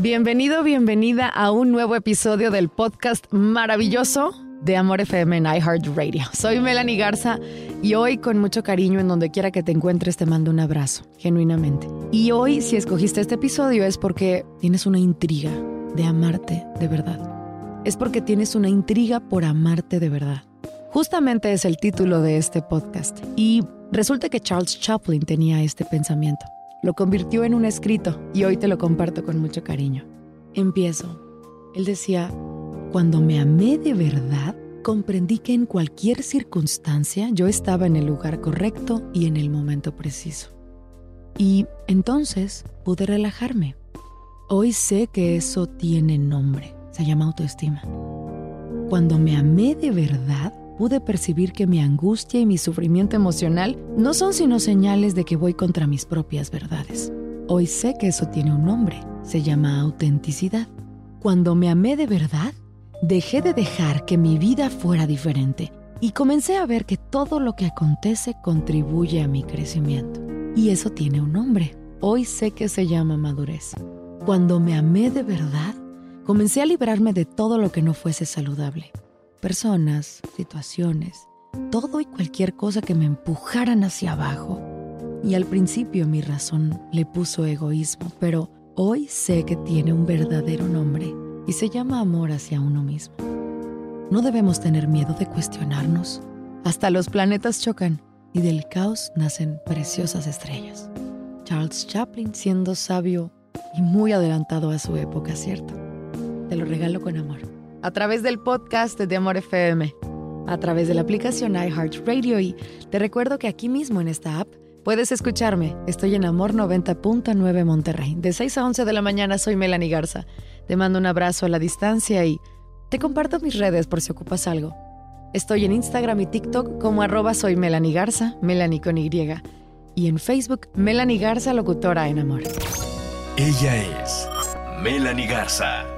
Bienvenido, bienvenida a un nuevo episodio del podcast maravilloso de Amor FM en iHeartRadio. Soy Melanie Garza y hoy con mucho cariño en donde quiera que te encuentres te mando un abrazo, genuinamente. Y hoy si escogiste este episodio es porque tienes una intriga de amarte de verdad. Es porque tienes una intriga por amarte de verdad. Justamente es el título de este podcast y resulta que Charles Chaplin tenía este pensamiento. Lo convirtió en un escrito y hoy te lo comparto con mucho cariño. Empiezo. Él decía, cuando me amé de verdad, comprendí que en cualquier circunstancia yo estaba en el lugar correcto y en el momento preciso. Y entonces pude relajarme. Hoy sé que eso tiene nombre, se llama autoestima. Cuando me amé de verdad, pude percibir que mi angustia y mi sufrimiento emocional no son sino señales de que voy contra mis propias verdades. Hoy sé que eso tiene un nombre, se llama autenticidad. Cuando me amé de verdad, dejé de dejar que mi vida fuera diferente y comencé a ver que todo lo que acontece contribuye a mi crecimiento. Y eso tiene un nombre. Hoy sé que se llama madurez. Cuando me amé de verdad, comencé a librarme de todo lo que no fuese saludable personas, situaciones, todo y cualquier cosa que me empujaran hacia abajo. Y al principio mi razón le puso egoísmo, pero hoy sé que tiene un verdadero nombre y se llama amor hacia uno mismo. No debemos tener miedo de cuestionarnos. Hasta los planetas chocan y del caos nacen preciosas estrellas. Charles Chaplin siendo sabio y muy adelantado a su época, ¿cierto? Te lo regalo con amor a través del podcast de Amor FM, a través de la aplicación iHeartRadio y te recuerdo que aquí mismo en esta app puedes escucharme. Estoy en Amor 90.9 Monterrey. De 6 a 11 de la mañana soy Melanie Garza. Te mando un abrazo a la distancia y te comparto mis redes por si ocupas algo. Estoy en Instagram y TikTok como arroba soy Melanie Garza, Melanie con Y. Y en Facebook, Melanie Garza, locutora en amor. Ella es Melanie Garza